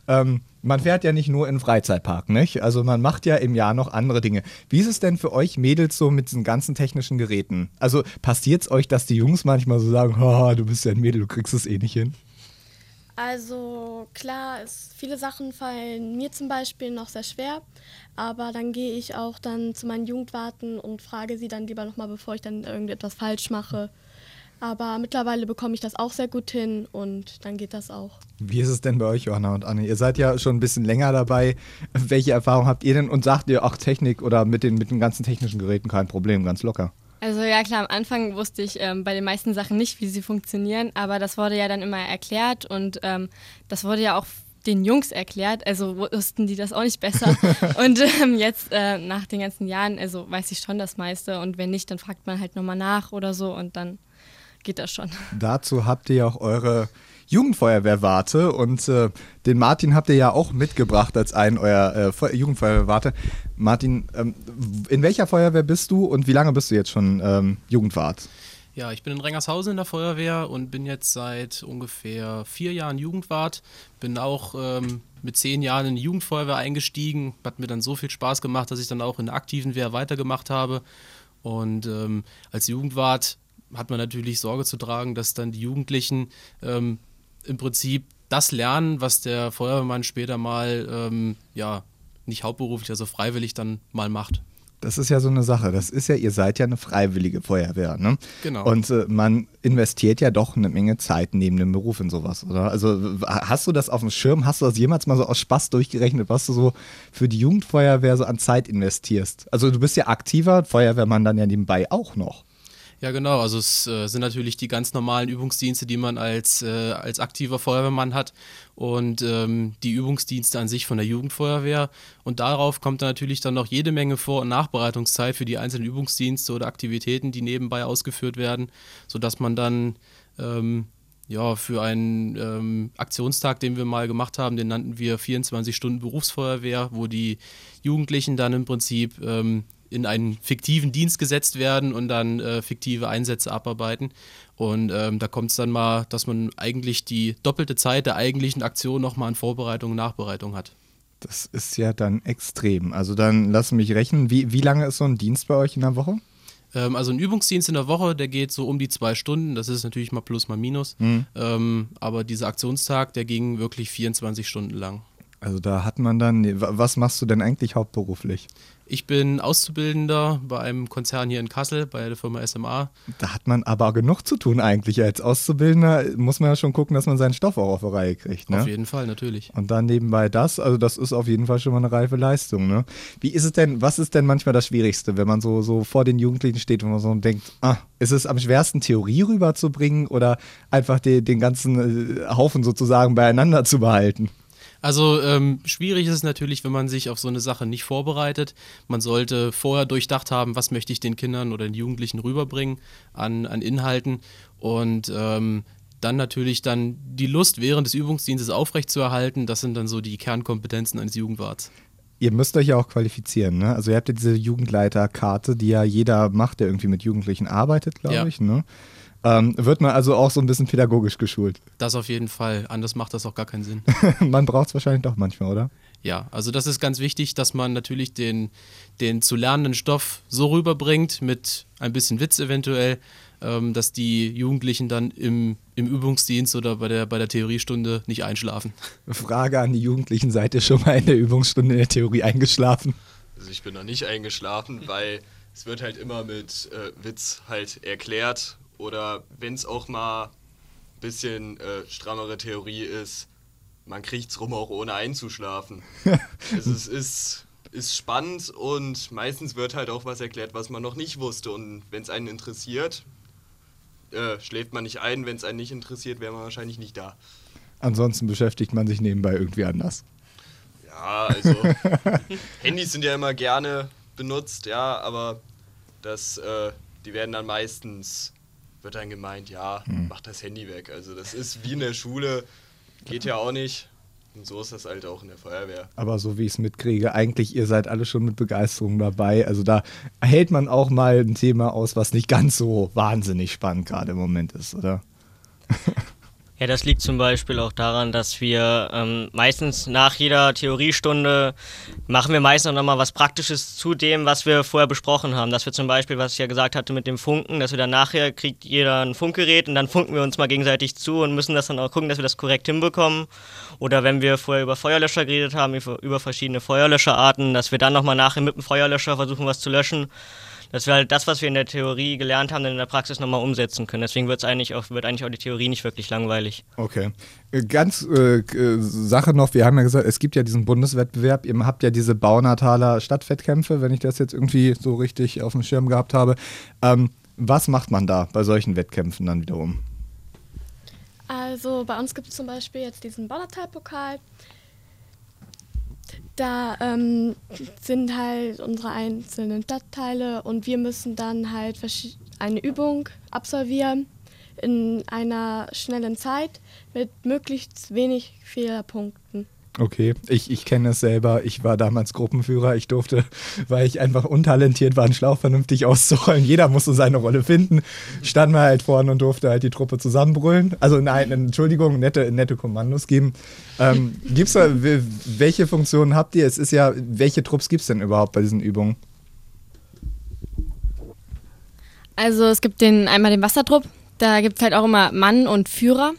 Ähm, man fährt ja nicht nur in Freizeitpark, nicht? Also man macht ja im Jahr noch andere Dinge. Wie ist es denn für euch Mädels so mit diesen ganzen technischen Geräten? Also passiert es euch, dass die Jungs manchmal so sagen, du bist ja ein Mädel, du kriegst es eh nicht hin? Also klar, es, viele Sachen fallen mir zum Beispiel noch sehr schwer, aber dann gehe ich auch dann zu meinen Jugendwarten und frage sie dann lieber nochmal, bevor ich dann irgendetwas falsch mache. Aber mittlerweile bekomme ich das auch sehr gut hin und dann geht das auch. Wie ist es denn bei euch, Johanna und Anne? Ihr seid ja schon ein bisschen länger dabei. Welche Erfahrung habt ihr denn und sagt ihr auch Technik oder mit den, mit den ganzen technischen Geräten kein Problem, ganz locker? Also ja klar, am Anfang wusste ich ähm, bei den meisten Sachen nicht, wie sie funktionieren, aber das wurde ja dann immer erklärt und ähm, das wurde ja auch den Jungs erklärt, also wussten die das auch nicht besser. und ähm, jetzt äh, nach den ganzen Jahren, also weiß ich schon das meiste und wenn nicht, dann fragt man halt nochmal nach oder so und dann geht das schon. Dazu habt ihr ja auch eure Jugendfeuerwehrwarte und äh, den Martin habt ihr ja auch mitgebracht als einen eurer äh, Jugendfeuerwehrwarte. Martin, ähm, in welcher Feuerwehr bist du und wie lange bist du jetzt schon ähm, Jugendwart? Ja, ich bin in Rengershausen in der Feuerwehr und bin jetzt seit ungefähr vier Jahren Jugendwart. Bin auch ähm, mit zehn Jahren in die Jugendfeuerwehr eingestiegen. Hat mir dann so viel Spaß gemacht, dass ich dann auch in der aktiven Wehr weitergemacht habe. Und ähm, als Jugendwart hat man natürlich Sorge zu tragen, dass dann die Jugendlichen ähm, im Prinzip das lernen, was der Feuerwehrmann später mal ähm, ja, nicht hauptberuflich, also freiwillig dann mal macht. Das ist ja so eine Sache. Das ist ja, ihr seid ja eine freiwillige Feuerwehr, ne? Genau. Und äh, man investiert ja doch eine Menge Zeit neben dem Beruf in sowas, oder? Also hast du das auf dem Schirm? Hast du das jemals mal so aus Spaß durchgerechnet, was du so für die Jugendfeuerwehr so an Zeit investierst? Also du bist ja aktiver Feuerwehrmann dann ja nebenbei auch noch. Ja, genau. Also es äh, sind natürlich die ganz normalen Übungsdienste, die man als, äh, als aktiver Feuerwehrmann hat und ähm, die Übungsdienste an sich von der Jugendfeuerwehr. Und darauf kommt dann natürlich dann noch jede Menge Vor- und Nachbereitungszeit für die einzelnen Übungsdienste oder Aktivitäten, die nebenbei ausgeführt werden, sodass man dann ähm, ja, für einen ähm, Aktionstag, den wir mal gemacht haben, den nannten wir 24 Stunden Berufsfeuerwehr, wo die Jugendlichen dann im Prinzip ähm, in einen fiktiven Dienst gesetzt werden und dann äh, fiktive Einsätze abarbeiten. Und ähm, da kommt es dann mal, dass man eigentlich die doppelte Zeit der eigentlichen Aktion nochmal an Vorbereitung und Nachbereitung hat. Das ist ja dann extrem. Also dann lass mich rechnen. Wie, wie lange ist so ein Dienst bei euch in der Woche? Ähm, also ein Übungsdienst in der Woche, der geht so um die zwei Stunden. Das ist natürlich mal plus, mal minus. Ähm, aber dieser Aktionstag, der ging wirklich 24 Stunden lang. Also da hat man dann, was machst du denn eigentlich hauptberuflich? Ich bin Auszubildender bei einem Konzern hier in Kassel, bei der Firma SMA. Da hat man aber genug zu tun eigentlich. Als Auszubildender muss man ja schon gucken, dass man seinen Stoff auch auf die Reihe kriegt. Ne? Auf jeden Fall, natürlich. Und dann nebenbei das, also das ist auf jeden Fall schon mal eine reife Leistung. Ne? Wie ist es denn, was ist denn manchmal das Schwierigste, wenn man so, so vor den Jugendlichen steht und man so denkt, ah, ist es am schwersten, Theorie rüberzubringen oder einfach den, den ganzen äh, Haufen sozusagen beieinander zu behalten? Also ähm, schwierig ist es natürlich, wenn man sich auf so eine Sache nicht vorbereitet. Man sollte vorher durchdacht haben, was möchte ich den Kindern oder den Jugendlichen rüberbringen an, an Inhalten und ähm, dann natürlich dann die Lust während des Übungsdienstes aufrechtzuerhalten. Das sind dann so die Kernkompetenzen eines Jugendwarts. Ihr müsst euch ja auch qualifizieren, ne? Also ihr habt ja diese Jugendleiterkarte, die ja jeder macht, der irgendwie mit Jugendlichen arbeitet, glaube Ja. ich, ne? Ähm, wird man also auch so ein bisschen pädagogisch geschult. Das auf jeden Fall. Anders macht das auch gar keinen Sinn. man braucht es wahrscheinlich doch manchmal, oder? Ja, also das ist ganz wichtig, dass man natürlich den, den zu lernenden Stoff so rüberbringt, mit ein bisschen Witz eventuell, ähm, dass die Jugendlichen dann im, im Übungsdienst oder bei der, bei der Theoriestunde nicht einschlafen. Frage an die Jugendlichen, seid ihr schon mal in der Übungsstunde in der Theorie eingeschlafen? Also ich bin noch nicht eingeschlafen, weil es wird halt immer mit äh, Witz halt erklärt. Oder wenn es auch mal ein bisschen äh, strammere Theorie ist, man kriegt's rum auch ohne einzuschlafen. also es ist, ist spannend und meistens wird halt auch was erklärt, was man noch nicht wusste. Und wenn es einen interessiert, äh, schläft man nicht ein. Wenn es einen nicht interessiert, wäre man wahrscheinlich nicht da. Ansonsten beschäftigt man sich nebenbei irgendwie anders. Ja, also Handys sind ja immer gerne benutzt, ja, aber das, äh, die werden dann meistens, wird dann gemeint, ja, mach das Handy weg. Also das ist wie in der Schule, geht ja auch nicht. Und so ist das halt auch in der Feuerwehr. Aber so wie ich es mitkriege, eigentlich, ihr seid alle schon mit Begeisterung dabei. Also da hält man auch mal ein Thema aus, was nicht ganz so wahnsinnig spannend gerade im Moment ist, oder? Ja, das liegt zum Beispiel auch daran, dass wir ähm, meistens nach jeder Theoriestunde machen wir meistens auch nochmal was Praktisches zu dem, was wir vorher besprochen haben. Dass wir zum Beispiel, was ich ja gesagt hatte mit dem Funken, dass wir dann nachher kriegt jeder ein Funkgerät und dann funken wir uns mal gegenseitig zu und müssen das dann auch gucken, dass wir das korrekt hinbekommen. Oder wenn wir vorher über Feuerlöscher geredet haben, über verschiedene Feuerlöscherarten, dass wir dann nochmal nachher mit dem Feuerlöscher versuchen, was zu löschen dass wir halt das, was wir in der Theorie gelernt haben, dann in der Praxis nochmal umsetzen können. Deswegen wird's eigentlich auch, wird eigentlich auch die Theorie nicht wirklich langweilig. Okay. Äh, Ganz äh, äh, Sache noch, wir haben ja gesagt, es gibt ja diesen Bundeswettbewerb, ihr habt ja diese Baunataler Stadtwettkämpfe, wenn ich das jetzt irgendwie so richtig auf dem Schirm gehabt habe. Ähm, was macht man da bei solchen Wettkämpfen dann wiederum? Also bei uns gibt es zum Beispiel jetzt diesen Bonnertal-Pokal. Da ähm, sind halt unsere einzelnen Stadtteile und wir müssen dann halt eine Übung absolvieren in einer schnellen Zeit mit möglichst wenig Fehlerpunkten. Okay, ich, ich kenne es selber. Ich war damals Gruppenführer. Ich durfte, weil ich einfach untalentiert war, einen Schlauch vernünftig auszurollen. Jeder musste seine Rolle finden. Stand mal halt vorne und durfte halt die Truppe zusammenbrüllen. Also nein, Entschuldigung, nette, nette Kommandos geben. Ähm, gibt's da, welche Funktionen habt ihr? Es ist ja, welche Trupps gibt es denn überhaupt bei diesen Übungen? Also es gibt den einmal den Wassertrupp, da gibt es halt auch immer Mann und Führer.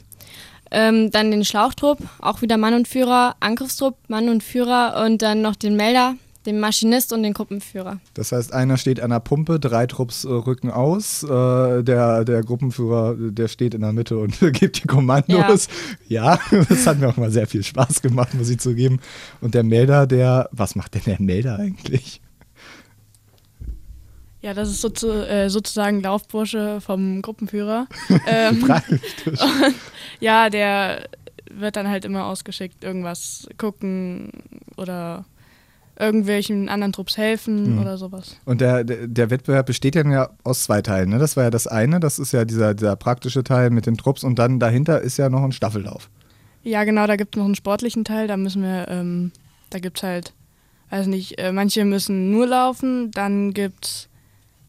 Ähm, dann den Schlauchtrupp, auch wieder Mann und Führer, Angriffstrupp, Mann und Führer und dann noch den Melder, den Maschinist und den Gruppenführer. Das heißt, einer steht an der Pumpe, drei Trupps äh, rücken aus, äh, der, der Gruppenführer, der steht in der Mitte und gibt die Kommandos. Ja. ja, das hat mir auch mal sehr viel Spaß gemacht, muss ich zugeben. Und der Melder, der, was macht denn der Melder eigentlich? Ja, das ist so äh, sozusagen Laufbursche vom Gruppenführer. ähm, und, ja, der wird dann halt immer ausgeschickt, irgendwas gucken oder irgendwelchen anderen Trupps helfen mhm. oder sowas. Und der, der, der, Wettbewerb besteht ja aus zwei Teilen. Ne? Das war ja das eine, das ist ja dieser, dieser praktische Teil mit den Trupps und dann dahinter ist ja noch ein Staffellauf. Ja, genau, da gibt es noch einen sportlichen Teil, da müssen wir, ähm, da gibt es halt, weiß nicht, äh, manche müssen nur laufen, dann gibt es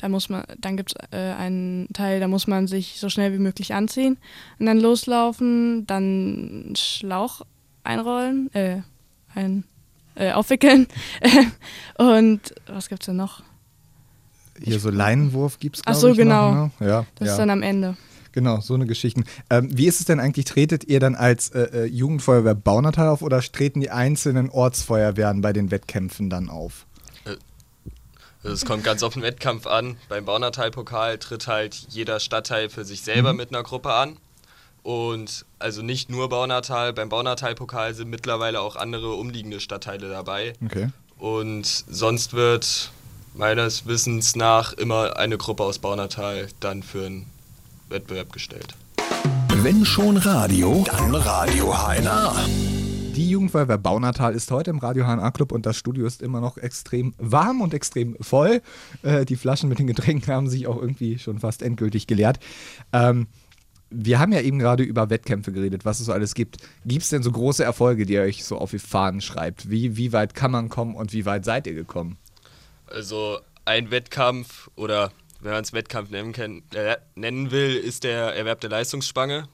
da muss man, dann gibt es äh, einen Teil, da muss man sich so schnell wie möglich anziehen und dann loslaufen, dann Schlauch einrollen, äh, ein, äh, aufwickeln. und was gibt es denn noch? Hier so Leinenwurf gibt es, Ach so, ich, genau. Noch, ne? ja, das ja. ist dann am Ende. Genau, so eine Geschichte. Ähm, wie ist es denn eigentlich? Tretet ihr dann als äh, äh Jugendfeuerwehr Baunatal auf oder treten die einzelnen Ortsfeuerwehren bei den Wettkämpfen dann auf? Also es kommt ganz auf den Wettkampf an. Beim Baunatal-Pokal tritt halt jeder Stadtteil für sich selber mhm. mit einer Gruppe an. Und also nicht nur Baunatal, beim Baunatal-Pokal sind mittlerweile auch andere umliegende Stadtteile dabei. Okay. Und sonst wird meines Wissens nach immer eine Gruppe aus Baunatal dann für einen Wettbewerb gestellt. Wenn schon Radio, dann Radio HNA. Die Jugendfeuerwehr Baunatal ist heute im Radio HNA Club und das Studio ist immer noch extrem warm und extrem voll. Äh, die Flaschen mit den Getränken haben sich auch irgendwie schon fast endgültig geleert. Ähm, wir haben ja eben gerade über Wettkämpfe geredet, was es so alles gibt. Gibt es denn so große Erfolge, die ihr euch so auf die Fahnen schreibt? Wie, wie weit kann man kommen und wie weit seid ihr gekommen? Also ein Wettkampf oder wenn man es Wettkampf nennen, kann, äh, nennen will, ist der Erwerb der Leistungsspange.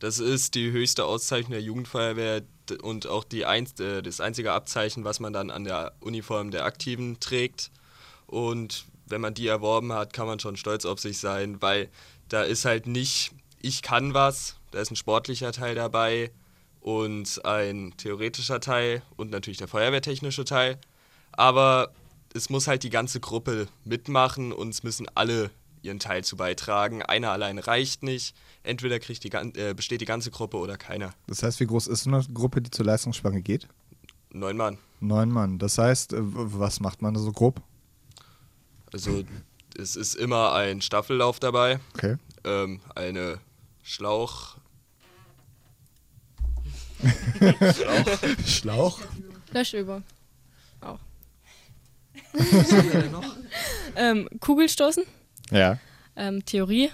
Das ist die höchste Auszeichnung der Jugendfeuerwehr, und auch die ein, äh, das einzige Abzeichen, was man dann an der Uniform der Aktiven trägt. Und wenn man die erworben hat, kann man schon stolz auf sich sein, weil da ist halt nicht, ich kann was, da ist ein sportlicher Teil dabei und ein theoretischer Teil und natürlich der feuerwehrtechnische Teil. Aber es muss halt die ganze Gruppe mitmachen und es müssen alle ihren Teil zu beitragen. Einer allein reicht nicht. Entweder kriegt die, äh, besteht die ganze Gruppe oder keiner. Das heißt, wie groß ist so eine Gruppe, die zur Leistungsspange geht? Neun Mann. Neun Mann. Das heißt, äh, was macht man da so grob? Also es ist immer ein Staffellauf dabei. Okay. Ähm, eine Schlauch. Schlauch. Schlauch. Löschübung. Auch. Was haben wir denn noch? ähm, Kugelstoßen. Ja. Ähm, Theorie.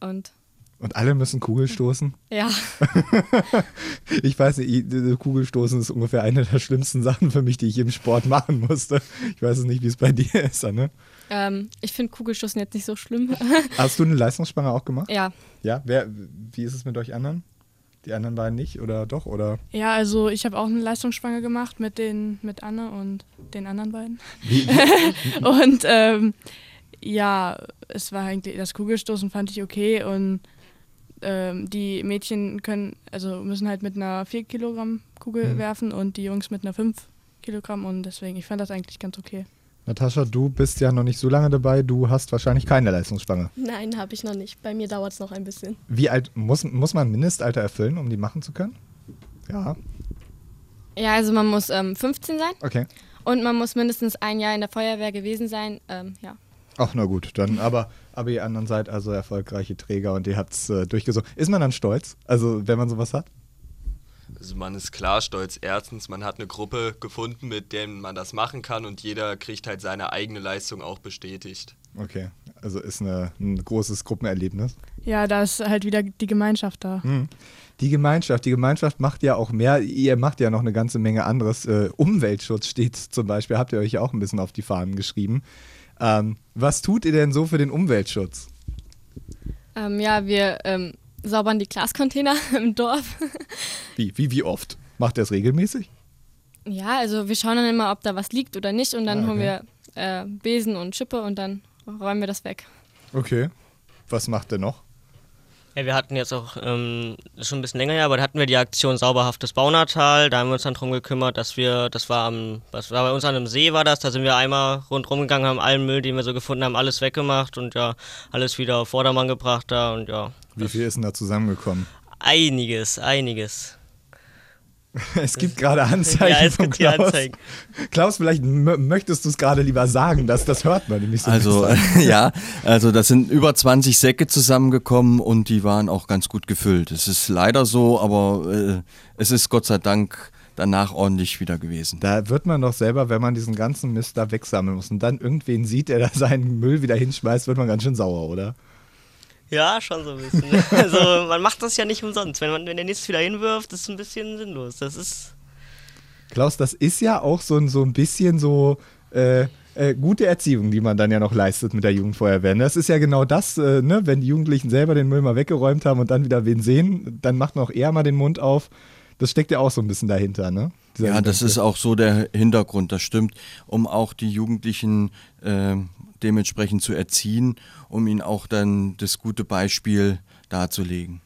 Und. Und alle müssen Kugel stoßen? Ja. ich weiß nicht, Kugelstoßen ist ungefähr eine der schlimmsten Sachen für mich, die ich im Sport machen musste. Ich weiß es nicht, wie es bei dir ist, Anne. Ähm, ich finde Kugelstoßen jetzt nicht so schlimm. Hast du eine Leistungsspanne auch gemacht? Ja. Ja, wer, wie ist es mit euch anderen? Die anderen beiden nicht oder doch? Oder? Ja, also ich habe auch eine Leistungsspange gemacht mit, den, mit Anne und den anderen beiden. Wie? und ähm, ja, es war eigentlich, das Kugelstoßen fand ich okay und ähm, die Mädchen können, also müssen halt mit einer 4 Kilogramm Kugel mhm. werfen und die Jungs mit einer 5 Kilogramm und deswegen, ich fand das eigentlich ganz okay. Natascha, du bist ja noch nicht so lange dabei, du hast wahrscheinlich keine Leistungsspange. Nein, habe ich noch nicht. Bei mir dauert es noch ein bisschen. Wie alt muss, muss man Mindestalter erfüllen, um die machen zu können? Ja. Ja, also man muss ähm, 15 sein. Okay. Und man muss mindestens ein Jahr in der Feuerwehr gewesen sein. Ähm, ja. Ach, na gut, dann aber, aber ihr anderen seid also erfolgreiche Träger und ihr habt es äh, durchgesucht. Ist man dann stolz? Also, wenn man sowas hat? Also man ist klar stolz. Erstens, man hat eine Gruppe gefunden, mit der man das machen kann und jeder kriegt halt seine eigene Leistung auch bestätigt. Okay, also ist eine, ein großes Gruppenerlebnis. Ja, da ist halt wieder die Gemeinschaft da. Hm. Die Gemeinschaft, die Gemeinschaft macht ja auch mehr, ihr macht ja noch eine ganze Menge anderes. Äh, Umweltschutz steht zum Beispiel, habt ihr euch auch ein bisschen auf die Fahnen geschrieben. Ähm, was tut ihr denn so für den Umweltschutz? Ähm, ja, wir ähm, saubern die Glascontainer im Dorf. wie, wie, wie oft? Macht ihr das regelmäßig? Ja, also wir schauen dann immer, ob da was liegt oder nicht und dann ah, okay. holen wir äh, Besen und Schippe und dann räumen wir das weg. Okay. Was macht ihr noch? Ja, wir hatten jetzt auch ähm, schon ein bisschen länger her, aber da hatten wir die Aktion Sauberhaftes Baunatal. Da haben wir uns dann darum gekümmert, dass wir, das war am, was war bei uns an einem See war das, da sind wir einmal rundherum gegangen, haben allen Müll, den wir so gefunden haben, alles weggemacht und ja, alles wieder auf Vordermann gebracht da und ja. Wie viel ist denn da zusammengekommen? Einiges, einiges. Es gibt gerade Anzeigen. Ja, es von gibt hier Klaus. Anzeigen. Klaus, vielleicht möchtest du es gerade lieber sagen, das, das hört man nämlich so. Also besser. ja, also das sind über 20 Säcke zusammengekommen und die waren auch ganz gut gefüllt. Es ist leider so, aber äh, es ist Gott sei Dank danach ordentlich wieder gewesen. Da wird man doch selber, wenn man diesen ganzen Mist da wegsammeln muss und dann irgendwen sieht, der da seinen Müll wieder hinschmeißt, wird man ganz schön sauer, oder? Ja, schon so ein bisschen. also man macht das ja nicht umsonst. Wenn man wenn der nichts wieder hinwirft, ist es ein bisschen sinnlos. Das ist. Klaus, das ist ja auch so, ein- so ein bisschen so äh, äh, gute Erziehung, die man dann ja noch leistet mit der Jugendfeuerwehr. ne? Das ist ja genau das, äh, ne? wenn die Jugendlichen selber den Müll mal weggeräumt haben und dann wieder wen sehen, dann macht man auch eher mal den Mund auf. Das steckt ja auch so ein bisschen dahinter, ne? Dieser Ja, das ist auch so der Hintergrund, das stimmt, um auch die Jugendlichen äh, dementsprechend zu erziehen, um ihnen auch dann das gute Beispiel darzulegen.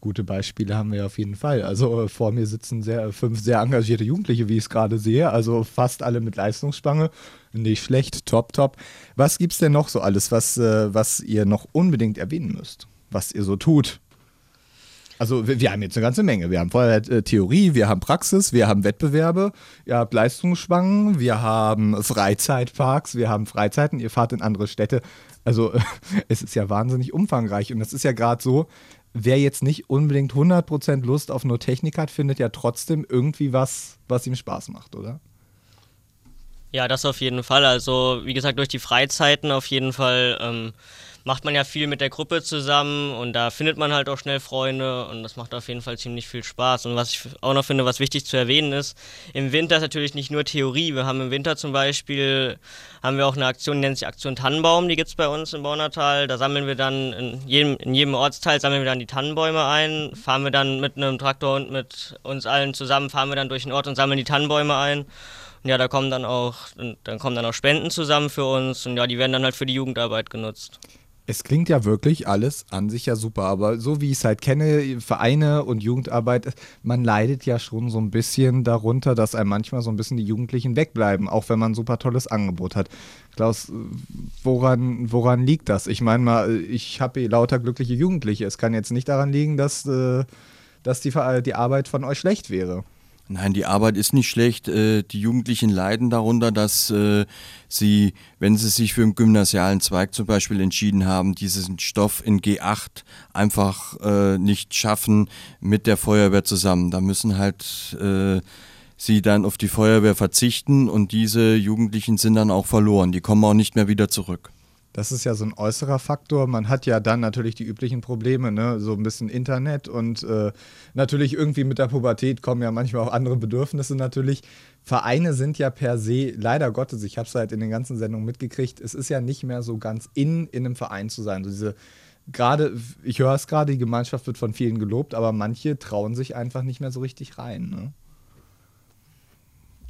Gute Beispiele haben wir auf jeden Fall. Also äh, vor mir sitzen sehr, fünf sehr engagierte Jugendliche, wie ich es gerade sehe. Also fast alle mit Leistungsspange. Nicht schlecht, top, top. Was gibt's denn noch so alles, was, äh, was ihr noch unbedingt erwähnen müsst? Was ihr so tut? Also wir, wir haben jetzt eine ganze Menge. Wir haben vorher äh, Theorie, wir haben Praxis, wir haben Wettbewerbe, ihr habt Leistungsspangen, wir haben Freizeitparks, wir haben Freizeiten, ihr fahrt in andere Städte. Also es ist ja wahnsinnig umfangreich und das ist ja gerade so, wer jetzt nicht unbedingt 100% Lust auf nur Technik hat, findet ja trotzdem irgendwie was, was ihm Spaß macht, oder? Ja, das auf jeden Fall. Also, wie gesagt, durch die Freizeiten auf jeden Fall ähm, macht man ja viel mit der Gruppe zusammen und da findet man halt auch schnell Freunde und das macht auf jeden Fall ziemlich viel Spaß. Und was ich auch noch finde, was wichtig zu erwähnen ist, im Winter ist natürlich nicht nur Theorie. Wir haben im Winter zum Beispiel, haben wir auch eine Aktion, die nennt sich Aktion Tannenbaum, die gibt es bei uns im Baunatal. Da sammeln wir dann in jedem, in jedem Ortsteil sammeln wir dann die Tannenbäume ein, fahren wir dann mit einem Traktor und mit uns allen zusammen, fahren wir dann durch den Ort und sammeln die Tannenbäume ein. Und ja, da kommen dann auch, dann kommen dann auch Spenden zusammen für uns und ja, die werden dann halt für die Jugendarbeit genutzt. Es klingt ja wirklich alles an sich ja super, aber so wie ich es halt kenne, Vereine und Jugendarbeit, man leidet ja schon so ein bisschen darunter, dass einem manchmal so ein bisschen die Jugendlichen wegbleiben, auch wenn man ein super tolles Angebot hat. Klaus, woran, woran liegt das? Ich meine mal, ich habe lauter glückliche Jugendliche. Es kann jetzt nicht daran liegen, dass, äh, dass die, die Arbeit von euch schlecht wäre. Nein, die Arbeit ist nicht schlecht. Äh, Die Jugendlichen leiden darunter, dass äh, sie, wenn sie sich für einen gymnasialen Zweig zum Beispiel entschieden haben, diesen Stoff in G8 einfach äh, nicht schaffen mit der Feuerwehr zusammen. Da müssen halt sie dann auf die Feuerwehr verzichten und diese Jugendlichen sind dann auch verloren. Die kommen auch nicht mehr wieder zurück. Das ist ja so ein äußerer Faktor. Man hat ja dann natürlich die üblichen Probleme, ne? so ein bisschen Internet und äh, natürlich irgendwie mit der Pubertät kommen ja manchmal auch andere Bedürfnisse natürlich. Vereine sind ja per se, leider Gottes, ich habe es halt in den ganzen Sendungen mitgekriegt, es ist ja nicht mehr so ganz in, in einem Verein zu sein. So diese, gerade, ich höre es gerade, die Gemeinschaft wird von vielen gelobt, aber manche trauen sich einfach nicht mehr so richtig rein. Ne?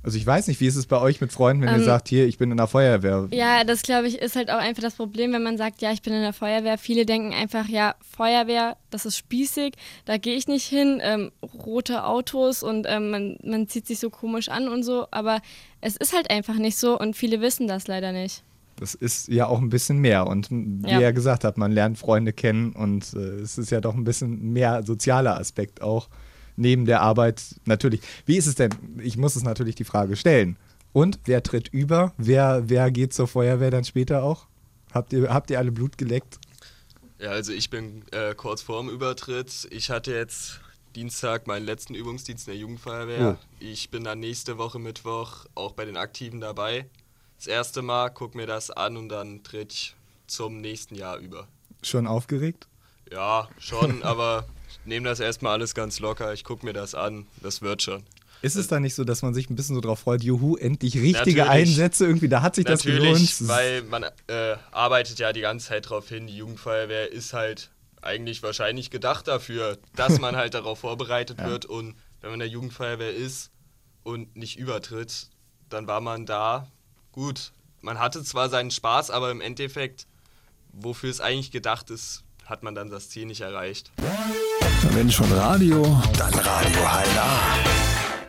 Also ich weiß nicht, wie ist es bei euch mit Freunden, wenn ihr Ähm, sagt, hier, ich bin in der Feuerwehr. Ja, das glaube ich ist halt auch einfach das Problem, wenn man sagt, ja, ich bin in der Feuerwehr. Viele denken einfach, ja, Feuerwehr, das ist spießig, da gehe ich nicht hin. Ähm, rote Autos und ähm, man, man zieht sich so komisch an und so, aber es ist halt einfach nicht so und viele wissen das leider nicht. Das ist ja auch ein bisschen mehr. Und wie Ja. er gesagt hat, man lernt Freunde kennen und äh, es ist ja doch ein bisschen mehr sozialer Aspekt auch neben der Arbeit. Natürlich. Wie ist es denn? Ich muss es natürlich die Frage stellen. Und wer tritt über? Wer, wer geht zur Feuerwehr dann später auch? Habt ihr, habt ihr alle Blut geleckt? Ja, also ich bin äh, kurz vorm Übertritt. Ich hatte jetzt Dienstag meinen letzten Übungsdienst in der Jugendfeuerwehr. Ich bin dann nächste Woche Mittwoch auch bei den Aktiven dabei. Das erste Mal, guck mir das an und dann tritt ich zum nächsten Jahr über. Schon aufgeregt? Ja, schon, aber ich nehme das erstmal alles ganz locker. Ich gucke mir das an. Das wird schon. Ist es da nicht so, dass man sich ein bisschen so drauf freut, juhu, endlich richtige Natürlich. Einsätze irgendwie, da hat sich das Natürlich, gelohnt. weil man äh, arbeitet ja die ganze Zeit darauf hin. Die Jugendfeuerwehr ist halt eigentlich wahrscheinlich gedacht dafür, dass man halt darauf vorbereitet wird. Und wenn man in der Jugendfeuerwehr ist und nicht übertritt, dann war man da gut. Man hatte zwar seinen Spaß, aber im Endeffekt, wofür es eigentlich gedacht ist, hat man dann das Ziel nicht erreicht. Wenn schon Radio, dann Radio HLA.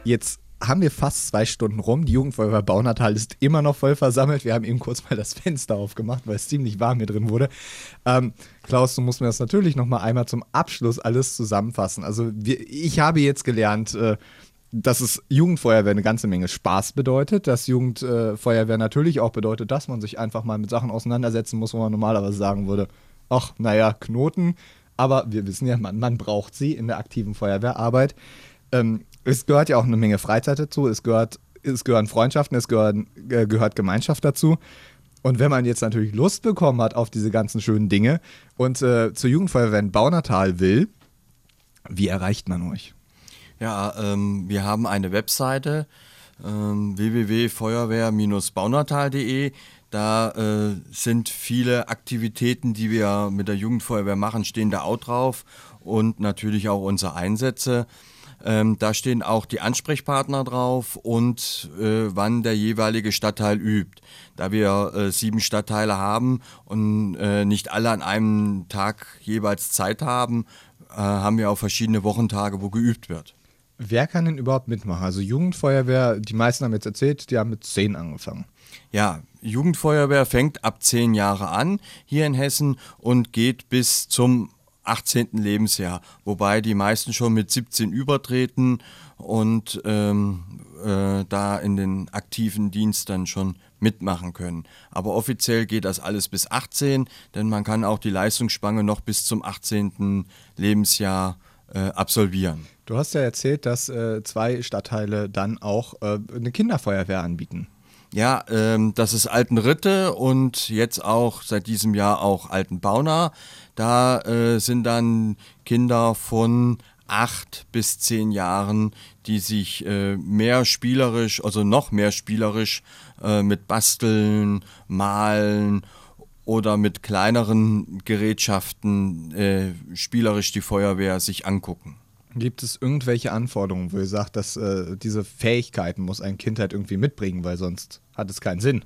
Jetzt haben wir fast zwei Stunden rum. Die Jugendfeuerwehr Baunatal ist immer noch voll versammelt. Wir haben eben kurz mal das Fenster aufgemacht, weil es ziemlich warm hier drin wurde. Ähm, Klaus, du musst mir das natürlich noch mal einmal zum Abschluss alles zusammenfassen. Also wir, ich habe jetzt gelernt, äh, dass es Jugendfeuerwehr eine ganze Menge Spaß bedeutet, dass Jugendfeuerwehr natürlich auch bedeutet, dass man sich einfach mal mit Sachen auseinandersetzen muss, wo man normalerweise sagen würde, ach, naja, Knoten. Aber wir wissen ja, man, man braucht sie in der aktiven Feuerwehrarbeit. Ähm, es gehört ja auch eine Menge Freizeit dazu, es, gehört, es gehören Freundschaften, es gehört, äh, gehört Gemeinschaft dazu. Und wenn man jetzt natürlich Lust bekommen hat auf diese ganzen schönen Dinge und äh, zur Jugendfeuerwehr in Baunatal will, wie erreicht man euch? Ja, ähm, wir haben eine Webseite ähm, www.feuerwehr-baunatal.de. Da äh, sind viele Aktivitäten, die wir mit der Jugendfeuerwehr machen, stehen da auch drauf und natürlich auch unsere Einsätze. Ähm, da stehen auch die Ansprechpartner drauf und äh, wann der jeweilige Stadtteil übt. Da wir äh, sieben Stadtteile haben und äh, nicht alle an einem Tag jeweils Zeit haben, äh, haben wir auch verschiedene Wochentage, wo geübt wird. Wer kann denn überhaupt mitmachen? Also Jugendfeuerwehr, die meisten haben jetzt erzählt, die haben mit zehn angefangen. Ja, Jugendfeuerwehr fängt ab zehn Jahre an hier in Hessen und geht bis zum 18. Lebensjahr, wobei die meisten schon mit 17 übertreten und ähm, äh, da in den aktiven Dienst dann schon mitmachen können. Aber offiziell geht das alles bis 18, denn man kann auch die Leistungsspanne noch bis zum 18. Lebensjahr äh, absolvieren. Du hast ja erzählt, dass äh, zwei Stadtteile dann auch äh, eine Kinderfeuerwehr anbieten. Ja, ähm, das ist Altenritte und jetzt auch seit diesem Jahr auch Altenbauna. Da äh, sind dann Kinder von acht bis zehn Jahren, die sich äh, mehr spielerisch, also noch mehr spielerisch äh, mit Basteln, Malen oder mit kleineren Gerätschaften äh, spielerisch die Feuerwehr sich angucken. Gibt es irgendwelche Anforderungen, wo ihr sagt, dass äh, diese Fähigkeiten muss ein Kind halt irgendwie mitbringen, weil sonst hat es keinen Sinn?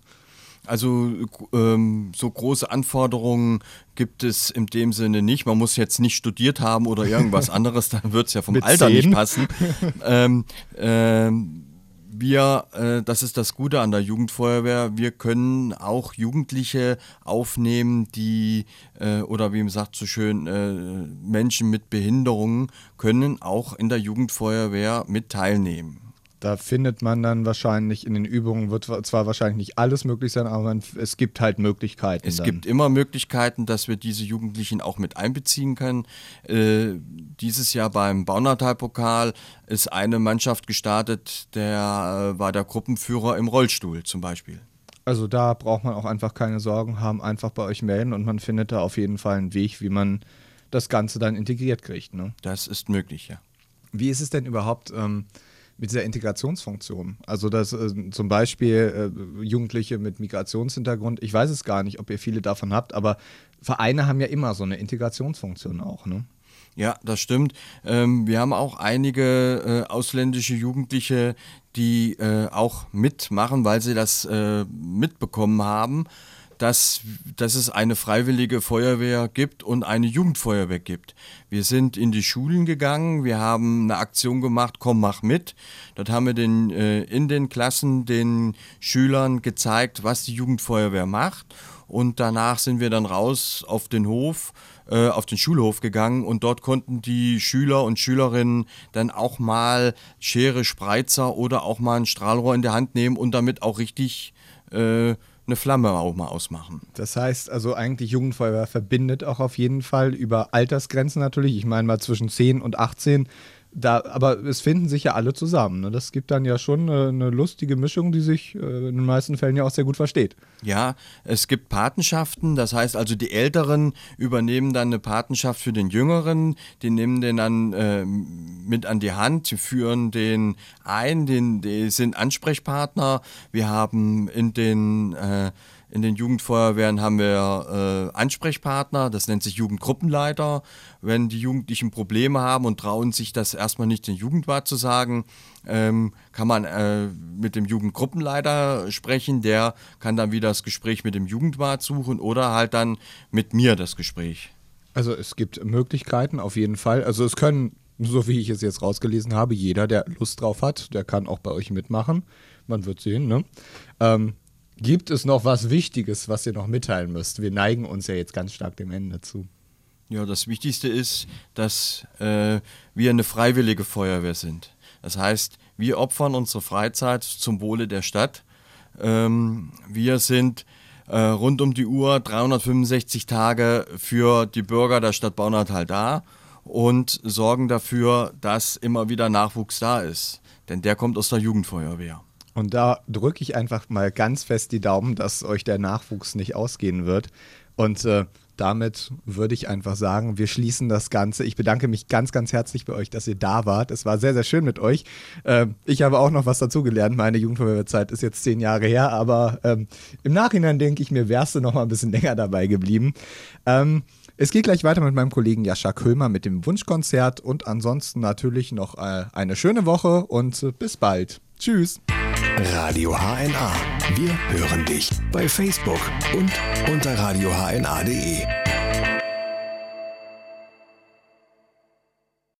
Also ähm, so große Anforderungen gibt es in dem Sinne nicht. Man muss jetzt nicht studiert haben oder irgendwas anderes, dann wird es ja vom Alter 10. nicht passen. ähm, ähm, wir, äh, das ist das Gute an der Jugendfeuerwehr, wir können auch Jugendliche aufnehmen, die, äh, oder wie man sagt so schön, äh, Menschen mit Behinderungen können auch in der Jugendfeuerwehr mit teilnehmen. Da findet man dann wahrscheinlich in den Übungen, wird zwar wahrscheinlich nicht alles möglich sein, aber man, es gibt halt Möglichkeiten. Es dann. gibt immer Möglichkeiten, dass wir diese Jugendlichen auch mit einbeziehen können. Äh, dieses Jahr beim Baunatal-Pokal ist eine Mannschaft gestartet, der äh, war der Gruppenführer im Rollstuhl zum Beispiel. Also da braucht man auch einfach keine Sorgen haben, einfach bei euch melden und man findet da auf jeden Fall einen Weg, wie man das Ganze dann integriert kriegt. Ne? Das ist möglich, ja. Wie ist es denn überhaupt? Ähm, mit dieser Integrationsfunktion. Also dass äh, zum Beispiel äh, Jugendliche mit Migrationshintergrund, ich weiß es gar nicht, ob ihr viele davon habt, aber Vereine haben ja immer so eine Integrationsfunktion auch, ne? Ja, das stimmt. Ähm, wir haben auch einige äh, ausländische Jugendliche, die äh, auch mitmachen, weil sie das äh, mitbekommen haben dass, dass es eine freiwillige Feuerwehr gibt und eine Jugendfeuerwehr gibt. Wir sind in die Schulen gegangen, wir haben eine Aktion gemacht, komm, mach mit. Dort haben wir den, äh, in den Klassen den Schülern gezeigt, was die Jugendfeuerwehr macht. Und danach sind wir dann raus auf den Hof, äh, auf den Schulhof gegangen und dort konnten die Schüler und Schülerinnen dann auch mal Schere, Spreizer oder auch mal ein Strahlrohr in der Hand nehmen und damit auch richtig äh, eine Flamme auch mal ausmachen. Das heißt also eigentlich Jugendfeuerwehr verbindet auch auf jeden Fall über Altersgrenzen natürlich. Ich meine mal zwischen 10 und 18 da, aber es finden sich ja alle zusammen. Ne? Das gibt dann ja schon eine, eine lustige Mischung, die sich äh, in den meisten Fällen ja auch sehr gut versteht. Ja, es gibt Patenschaften, das heißt also die Älteren übernehmen dann eine Patenschaft für den Jüngeren, die nehmen den dann äh, mit an die Hand, die führen den ein, den, die sind Ansprechpartner. Wir haben in den äh, in den Jugendfeuerwehren haben wir äh, Ansprechpartner, das nennt sich Jugendgruppenleiter. Wenn die Jugendlichen Probleme haben und trauen sich das erstmal nicht den Jugendwart zu sagen, ähm, kann man äh, mit dem Jugendgruppenleiter sprechen. Der kann dann wieder das Gespräch mit dem Jugendwart suchen oder halt dann mit mir das Gespräch. Also es gibt Möglichkeiten auf jeden Fall. Also es können, so wie ich es jetzt rausgelesen habe, jeder, der Lust drauf hat, der kann auch bei euch mitmachen. Man wird sehen, ne? Ähm, gibt es noch was Wichtiges, was ihr noch mitteilen müsst? Wir neigen uns ja jetzt ganz stark dem Ende zu. Ja, das Wichtigste ist, dass äh, wir eine freiwillige Feuerwehr sind. Das heißt, wir opfern unsere Freizeit zum Wohle der Stadt. Ähm, wir sind äh, rund um die Uhr 365 Tage für die Bürger der Stadt Baunatal da und sorgen dafür, dass immer wieder Nachwuchs da ist. Denn der kommt aus der Jugendfeuerwehr. Und da drücke ich einfach mal ganz fest die Daumen, dass euch der Nachwuchs nicht ausgehen wird. Und äh, damit würde ich einfach sagen, wir schließen das Ganze. Ich bedanke mich ganz, ganz herzlich bei euch, dass ihr da wart. Es war sehr, sehr schön mit euch. Ähm, ich habe auch noch was dazugelernt. Meine Jugendfeuerwehrzeit ist jetzt zehn Jahre her, aber ähm, im Nachhinein denke ich mir, wärst du noch mal ein bisschen länger dabei geblieben. Ähm, es geht gleich weiter mit meinem Kollegen Jascha Kömer mit dem Wunschkonzert und ansonsten natürlich noch äh, eine schöne Woche und äh, bis bald. Tschüss. Radio HNA. Wir hören dich bei Facebook und unter radiohna.de.